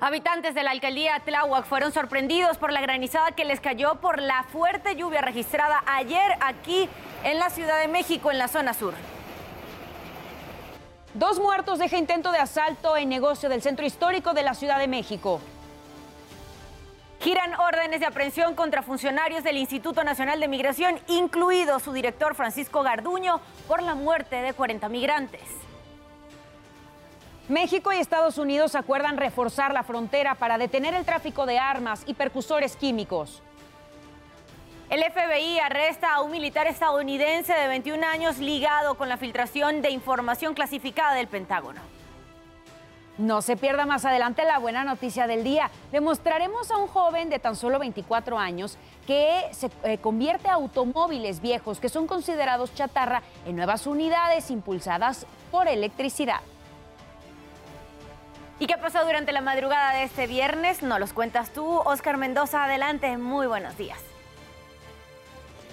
Habitantes de la alcaldía Tláhuac fueron sorprendidos por la granizada que les cayó por la fuerte lluvia registrada ayer aquí en la Ciudad de México, en la zona sur. Dos muertos deja intento de asalto en negocio del centro histórico de la Ciudad de México. Giran órdenes de aprehensión contra funcionarios del Instituto Nacional de Migración, incluido su director Francisco Garduño, por la muerte de 40 migrantes. México y Estados Unidos acuerdan reforzar la frontera para detener el tráfico de armas y percusores químicos. El FBI arresta a un militar estadounidense de 21 años ligado con la filtración de información clasificada del Pentágono. No se pierda más adelante la buena noticia del día. Demostraremos a un joven de tan solo 24 años que se eh, convierte automóviles viejos que son considerados chatarra en nuevas unidades impulsadas por electricidad. ¿Y qué pasó durante la madrugada de este viernes? Nos los cuentas tú, Oscar Mendoza. Adelante, muy buenos días.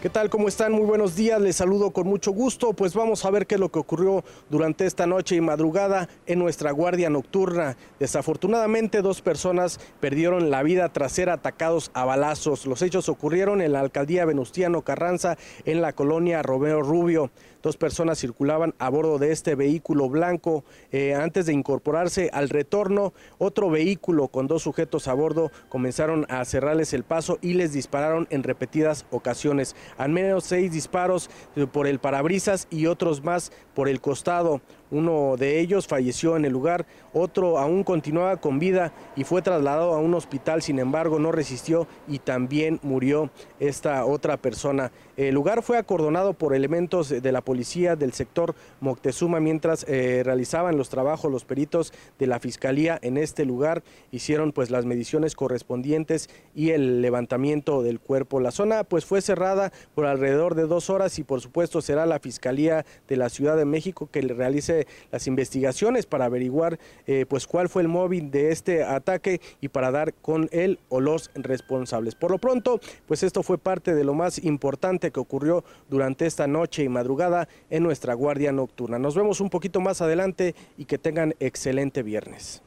¿Qué tal? ¿Cómo están? Muy buenos días. Les saludo con mucho gusto. Pues vamos a ver qué es lo que ocurrió durante esta noche y madrugada en nuestra guardia nocturna. Desafortunadamente, dos personas perdieron la vida tras ser atacados a balazos. Los hechos ocurrieron en la alcaldía Venustiano Carranza, en la colonia Romero Rubio. Dos personas circulaban a bordo de este vehículo blanco. Eh, antes de incorporarse al retorno, otro vehículo con dos sujetos a bordo comenzaron a cerrarles el paso y les dispararon en repetidas ocasiones. Al menos seis disparos eh, por el parabrisas y otros más por el costado. Uno de ellos falleció en el lugar, otro aún continuaba con vida y fue trasladado a un hospital, sin embargo no resistió y también murió esta otra persona. El lugar fue acordonado por elementos de la policía del sector Moctezuma mientras eh, realizaban los trabajos los peritos de la fiscalía en este lugar, hicieron pues las mediciones correspondientes y el levantamiento del cuerpo. La zona pues fue cerrada por alrededor de dos horas y por supuesto será la fiscalía de la Ciudad de México que le realice las investigaciones para averiguar eh, pues cuál fue el móvil de este ataque y para dar con él o los responsables. Por lo pronto, pues esto fue parte de lo más importante que ocurrió durante esta noche y madrugada en nuestra guardia nocturna. Nos vemos un poquito más adelante y que tengan excelente viernes.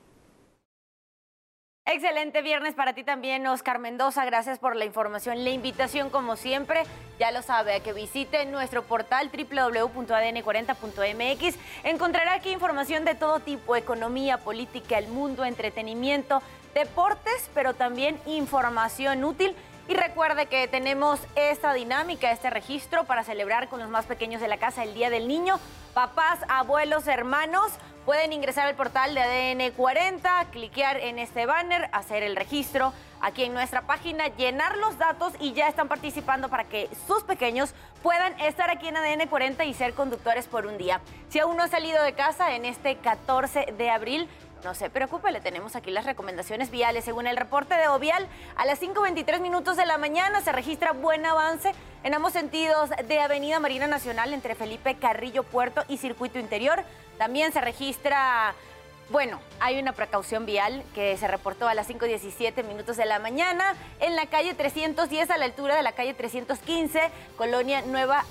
Excelente viernes para ti también, Oscar Mendoza. Gracias por la información. La invitación, como siempre, ya lo sabe, a que visite nuestro portal www.adn40.mx. Encontrará aquí información de todo tipo, economía, política, el mundo, entretenimiento, deportes, pero también información útil. Y recuerde que tenemos esta dinámica, este registro para celebrar con los más pequeños de la casa el Día del Niño, papás, abuelos, hermanos Pueden ingresar al portal de ADN 40, cliquear en este banner, hacer el registro aquí en nuestra página, llenar los datos y ya están participando para que sus pequeños puedan estar aquí en ADN 40 y ser conductores por un día. Si aún no ha salido de casa en este 14 de abril, no se preocupe, le tenemos aquí las recomendaciones viales. Según el reporte de Ovial, a las 5.23 minutos de la mañana se registra buen avance en ambos sentidos de Avenida Marina Nacional entre Felipe Carrillo Puerto y Circuito Interior. También se registra, bueno, hay una precaución vial que se reportó a las 5.17 minutos de la mañana en la calle 310 a la altura de la calle 315, Colonia Nueva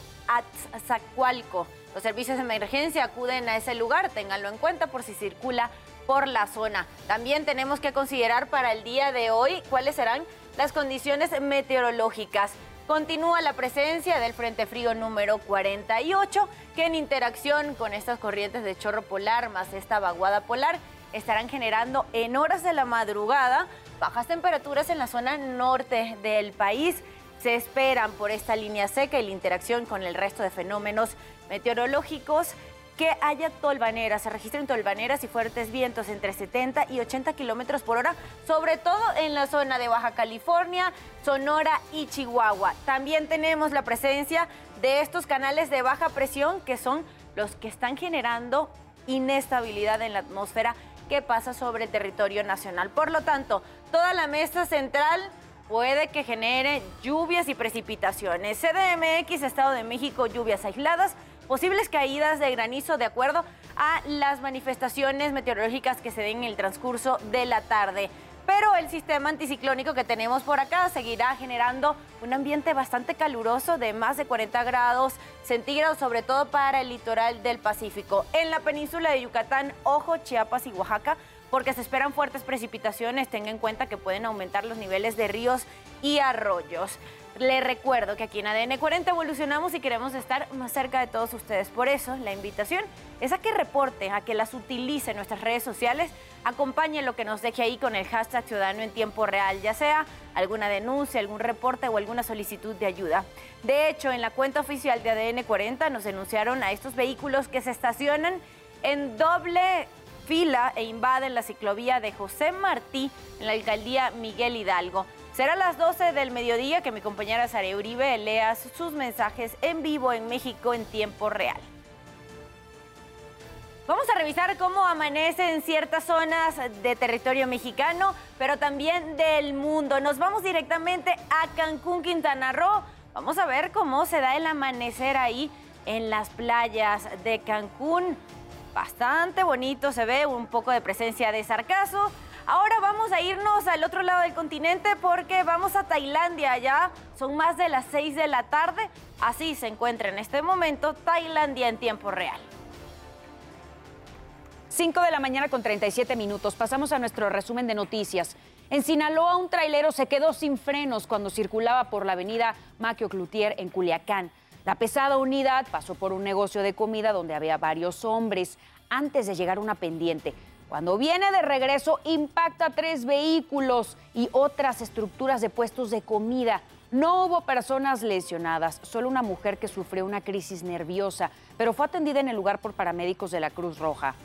Atzacualco. Los servicios de emergencia acuden a ese lugar, ténganlo en cuenta por si circula por la zona. También tenemos que considerar para el día de hoy cuáles serán las condiciones meteorológicas. Continúa la presencia del Frente Frío número 48, que en interacción con estas corrientes de chorro polar más esta vaguada polar estarán generando en horas de la madrugada bajas temperaturas en la zona norte del país. Se esperan por esta línea seca y la interacción con el resto de fenómenos meteorológicos que haya tolvaneras. Se registran tolvaneras y fuertes vientos entre 70 y 80 kilómetros por hora, sobre todo en la zona de Baja California, Sonora y Chihuahua. También tenemos la presencia de estos canales de baja presión que son los que están generando inestabilidad en la atmósfera que pasa sobre el territorio nacional. Por lo tanto, toda la mesa central puede que genere lluvias y precipitaciones. CDMX, Estado de México, lluvias aisladas posibles caídas de granizo de acuerdo a las manifestaciones meteorológicas que se den en el transcurso de la tarde. Pero el sistema anticiclónico que tenemos por acá seguirá generando un ambiente bastante caluroso de más de 40 grados centígrados, sobre todo para el litoral del Pacífico. En la península de Yucatán, Ojo, Chiapas y Oaxaca porque se esperan fuertes precipitaciones. Tenga en cuenta que pueden aumentar los niveles de ríos y arroyos. Le recuerdo que aquí en ADN 40 evolucionamos y queremos estar más cerca de todos ustedes. Por eso, la invitación es a que reporte, a que las utilice en nuestras redes sociales, acompañe lo que nos deje ahí con el hashtag Ciudadano en tiempo real, ya sea alguna denuncia, algún reporte o alguna solicitud de ayuda. De hecho, en la cuenta oficial de ADN 40 nos denunciaron a estos vehículos que se estacionan en doble fila e invaden la ciclovía de José Martí en la alcaldía Miguel Hidalgo. Será a las 12 del mediodía que mi compañera Sara Uribe lea sus mensajes en vivo en México en tiempo real. Vamos a revisar cómo amanece en ciertas zonas de territorio mexicano, pero también del mundo. Nos vamos directamente a Cancún, Quintana Roo. Vamos a ver cómo se da el amanecer ahí en las playas de Cancún. Bastante bonito, se ve un poco de presencia de sargazo. Ahora vamos a irnos al otro lado del continente porque vamos a Tailandia. Allá son más de las 6 de la tarde. Así se encuentra en este momento Tailandia en tiempo real. 5 de la mañana con 37 minutos. Pasamos a nuestro resumen de noticias. En Sinaloa, un trailero se quedó sin frenos cuando circulaba por la avenida Maquio Cloutier en Culiacán. La pesada unidad pasó por un negocio de comida donde había varios hombres antes de llegar a una pendiente. Cuando viene de regreso, impacta tres vehículos y otras estructuras de puestos de comida. No hubo personas lesionadas, solo una mujer que sufrió una crisis nerviosa, pero fue atendida en el lugar por paramédicos de la Cruz Roja.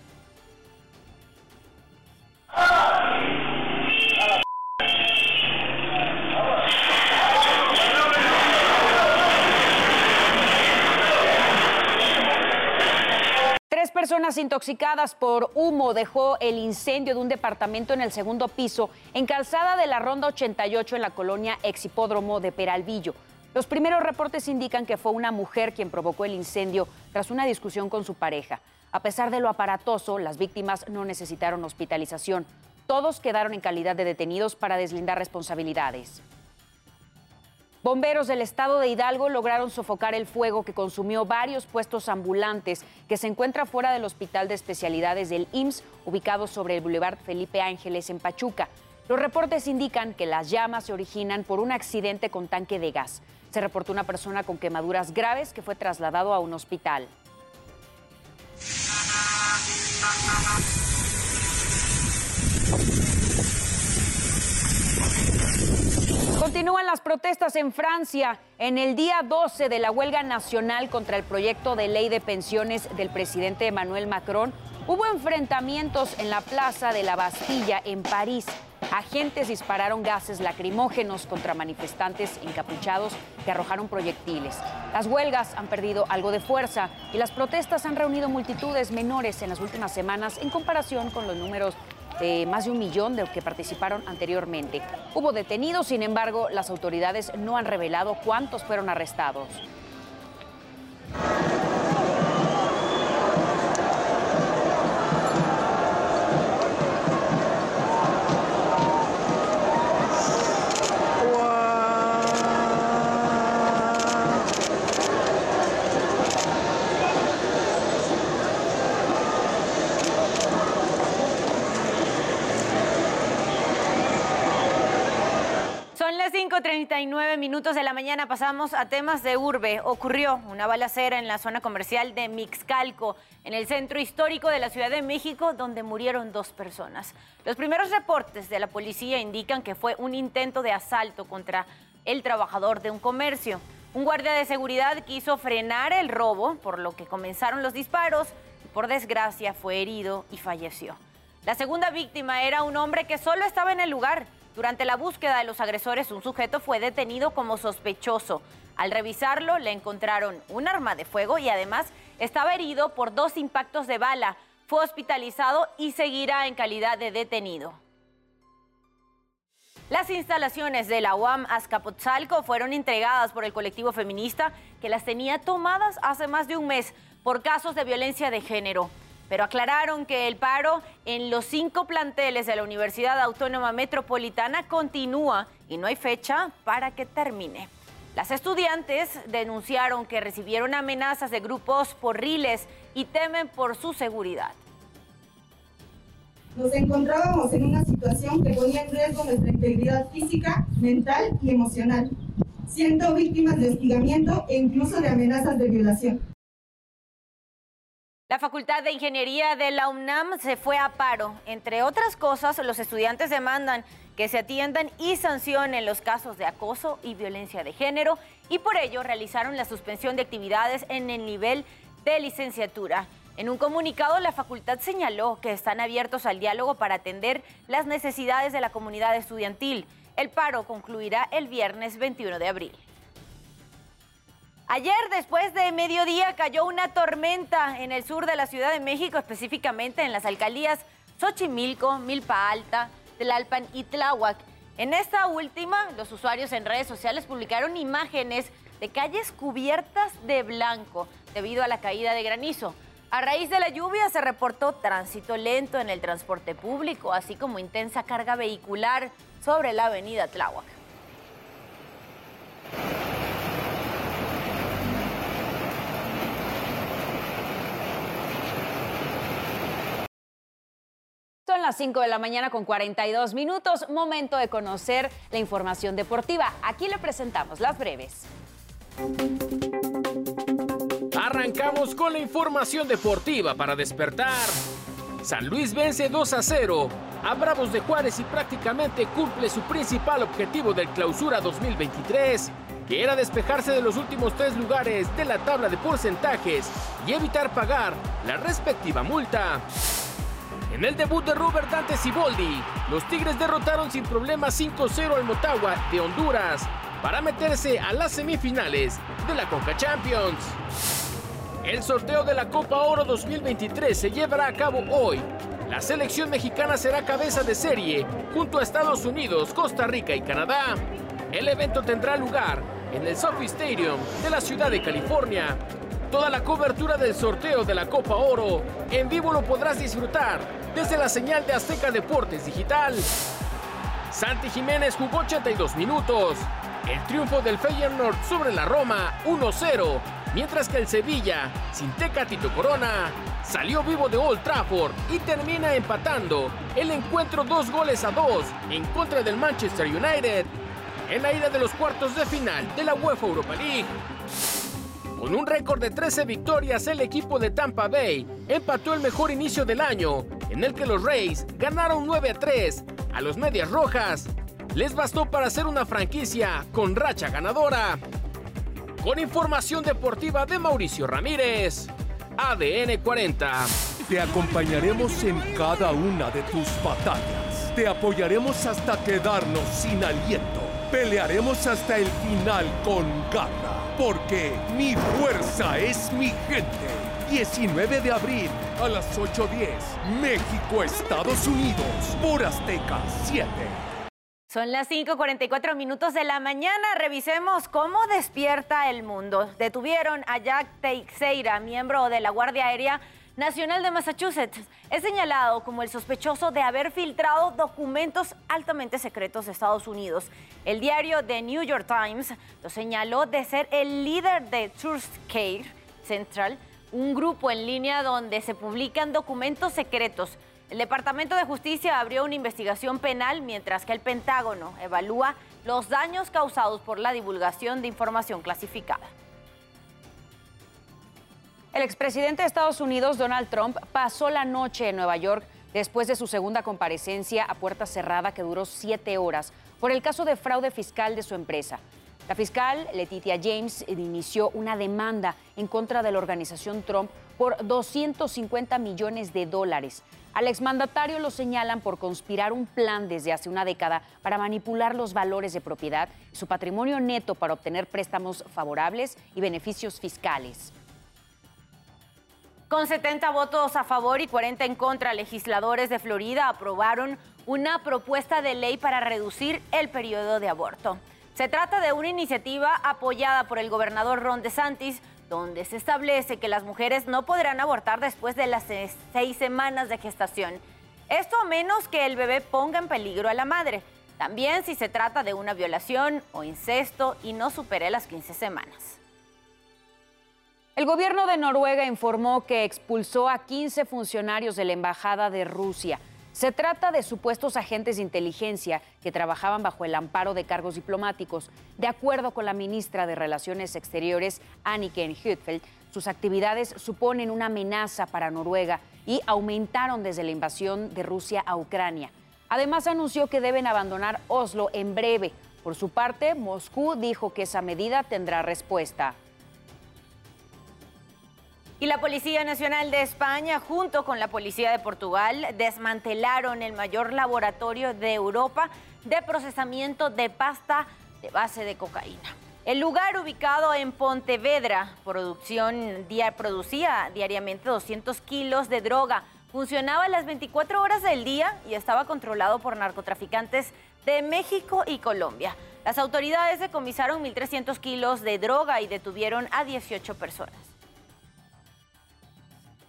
Personas intoxicadas por humo dejó el incendio de un departamento en el segundo piso en calzada de la Ronda 88 en la colonia Exhipódromo de Peralvillo. Los primeros reportes indican que fue una mujer quien provocó el incendio tras una discusión con su pareja. A pesar de lo aparatoso, las víctimas no necesitaron hospitalización. Todos quedaron en calidad de detenidos para deslindar responsabilidades. Bomberos del estado de Hidalgo lograron sofocar el fuego que consumió varios puestos ambulantes que se encuentra fuera del Hospital de Especialidades del IMSS, ubicado sobre el Boulevard Felipe Ángeles en Pachuca. Los reportes indican que las llamas se originan por un accidente con tanque de gas. Se reportó una persona con quemaduras graves que fue trasladado a un hospital. Continúan las protestas en Francia en el día 12 de la huelga nacional contra el proyecto de ley de pensiones del presidente Emmanuel Macron. Hubo enfrentamientos en la plaza de la Bastilla en París. Agentes dispararon gases lacrimógenos contra manifestantes encapuchados que arrojaron proyectiles. Las huelgas han perdido algo de fuerza y las protestas han reunido multitudes menores en las últimas semanas en comparación con los números más de un millón de los que participaron anteriormente. Hubo detenidos, sin embargo, las autoridades no han revelado cuántos fueron arrestados. 39 minutos de la mañana pasamos a temas de urbe. Ocurrió una balacera en la zona comercial de Mixcalco, en el centro histórico de la Ciudad de México, donde murieron dos personas. Los primeros reportes de la policía indican que fue un intento de asalto contra el trabajador de un comercio. Un guardia de seguridad quiso frenar el robo, por lo que comenzaron los disparos. Y por desgracia fue herido y falleció. La segunda víctima era un hombre que solo estaba en el lugar durante la búsqueda de los agresores, un sujeto fue detenido como sospechoso. Al revisarlo, le encontraron un arma de fuego y además estaba herido por dos impactos de bala. Fue hospitalizado y seguirá en calidad de detenido. Las instalaciones de la UAM Azcapotzalco fueron entregadas por el colectivo feminista que las tenía tomadas hace más de un mes por casos de violencia de género pero aclararon que el paro en los cinco planteles de la Universidad Autónoma Metropolitana continúa y no hay fecha para que termine. Las estudiantes denunciaron que recibieron amenazas de grupos porriles y temen por su seguridad. nos encontrábamos en una situación que ponía en riesgo nuestra integridad física, mental y emocional, siendo víctimas de hostigamiento e incluso de amenazas de violación. La Facultad de Ingeniería de la UNAM se fue a paro. Entre otras cosas, los estudiantes demandan que se atiendan y sancionen los casos de acoso y violencia de género y por ello realizaron la suspensión de actividades en el nivel de licenciatura. En un comunicado, la facultad señaló que están abiertos al diálogo para atender las necesidades de la comunidad estudiantil. El paro concluirá el viernes 21 de abril. Ayer, después de mediodía, cayó una tormenta en el sur de la Ciudad de México, específicamente en las alcaldías Xochimilco, Milpa Alta, Tlalpan y Tláhuac. En esta última, los usuarios en redes sociales publicaron imágenes de calles cubiertas de blanco debido a la caída de granizo. A raíz de la lluvia se reportó tránsito lento en el transporte público, así como intensa carga vehicular sobre la avenida Tláhuac. Son las 5 de la mañana con 42 minutos, momento de conocer la información deportiva. Aquí le presentamos las breves. Arrancamos con la información deportiva para despertar. San Luis vence 2 a 0 a Bravos de Juárez y prácticamente cumple su principal objetivo del clausura 2023, que era despejarse de los últimos tres lugares de la tabla de porcentajes y evitar pagar la respectiva multa. En el debut de Robert Dante Siboldi, los Tigres derrotaron sin problemas 5-0 al Motagua de Honduras para meterse a las semifinales de la Conca Champions. El sorteo de la Copa Oro 2023 se llevará a cabo hoy. La selección mexicana será cabeza de serie junto a Estados Unidos, Costa Rica y Canadá. El evento tendrá lugar en el Sophie Stadium de la ciudad de California. Toda la cobertura del sorteo de la Copa Oro en vivo lo podrás disfrutar desde la señal de Azteca Deportes Digital. Santi Jiménez jugó 82 minutos. El triunfo del Feyenoord sobre la Roma 1-0, mientras que el Sevilla, sin Teca Tito Corona, salió vivo de Old Trafford y termina empatando el encuentro dos goles a dos en contra del Manchester United en la ida de los cuartos de final de la UEFA Europa League. Con un récord de 13 victorias, el equipo de Tampa Bay empató el mejor inicio del año, en el que los Rays ganaron 9 a 3 a los Medias Rojas. Les bastó para hacer una franquicia con racha ganadora. Con información deportiva de Mauricio Ramírez, ADN 40. Te acompañaremos en cada una de tus batallas. Te apoyaremos hasta quedarnos sin aliento. Pelearemos hasta el final con garra porque mi fuerza es mi gente. 19 de abril a las 8.10, México, Estados Unidos, por Azteca 7. Son las 5:44 minutos de la mañana. Revisemos cómo despierta el mundo. Detuvieron a Jack Teixeira, miembro de la Guardia Aérea Nacional de Massachusetts. Es señalado como el sospechoso de haber filtrado documentos altamente secretos de Estados Unidos. El diario The New York Times lo señaló de ser el líder de Care Central, un grupo en línea donde se publican documentos secretos. El Departamento de Justicia abrió una investigación penal mientras que el Pentágono evalúa los daños causados por la divulgación de información clasificada. El expresidente de Estados Unidos, Donald Trump, pasó la noche en Nueva York después de su segunda comparecencia a puerta cerrada que duró siete horas por el caso de fraude fiscal de su empresa. La fiscal Letitia James inició una demanda en contra de la organización Trump por 250 millones de dólares. Al exmandatario lo señalan por conspirar un plan desde hace una década para manipular los valores de propiedad y su patrimonio neto para obtener préstamos favorables y beneficios fiscales. Con 70 votos a favor y 40 en contra, legisladores de Florida aprobaron una propuesta de ley para reducir el periodo de aborto. Se trata de una iniciativa apoyada por el gobernador Ron DeSantis, donde se establece que las mujeres no podrán abortar después de las seis semanas de gestación. Esto a menos que el bebé ponga en peligro a la madre. También si se trata de una violación o incesto y no supere las 15 semanas. El gobierno de Noruega informó que expulsó a 15 funcionarios de la Embajada de Rusia. Se trata de supuestos agentes de inteligencia que trabajaban bajo el amparo de cargos diplomáticos. De acuerdo con la ministra de Relaciones Exteriores, Anniken Huitfeldt, sus actividades suponen una amenaza para Noruega y aumentaron desde la invasión de Rusia a Ucrania. Además, anunció que deben abandonar Oslo en breve. Por su parte, Moscú dijo que esa medida tendrá respuesta. Y la Policía Nacional de España, junto con la Policía de Portugal, desmantelaron el mayor laboratorio de Europa de procesamiento de pasta de base de cocaína. El lugar ubicado en Pontevedra, producción, producía diariamente 200 kilos de droga. Funcionaba las 24 horas del día y estaba controlado por narcotraficantes de México y Colombia. Las autoridades decomisaron 1.300 kilos de droga y detuvieron a 18 personas.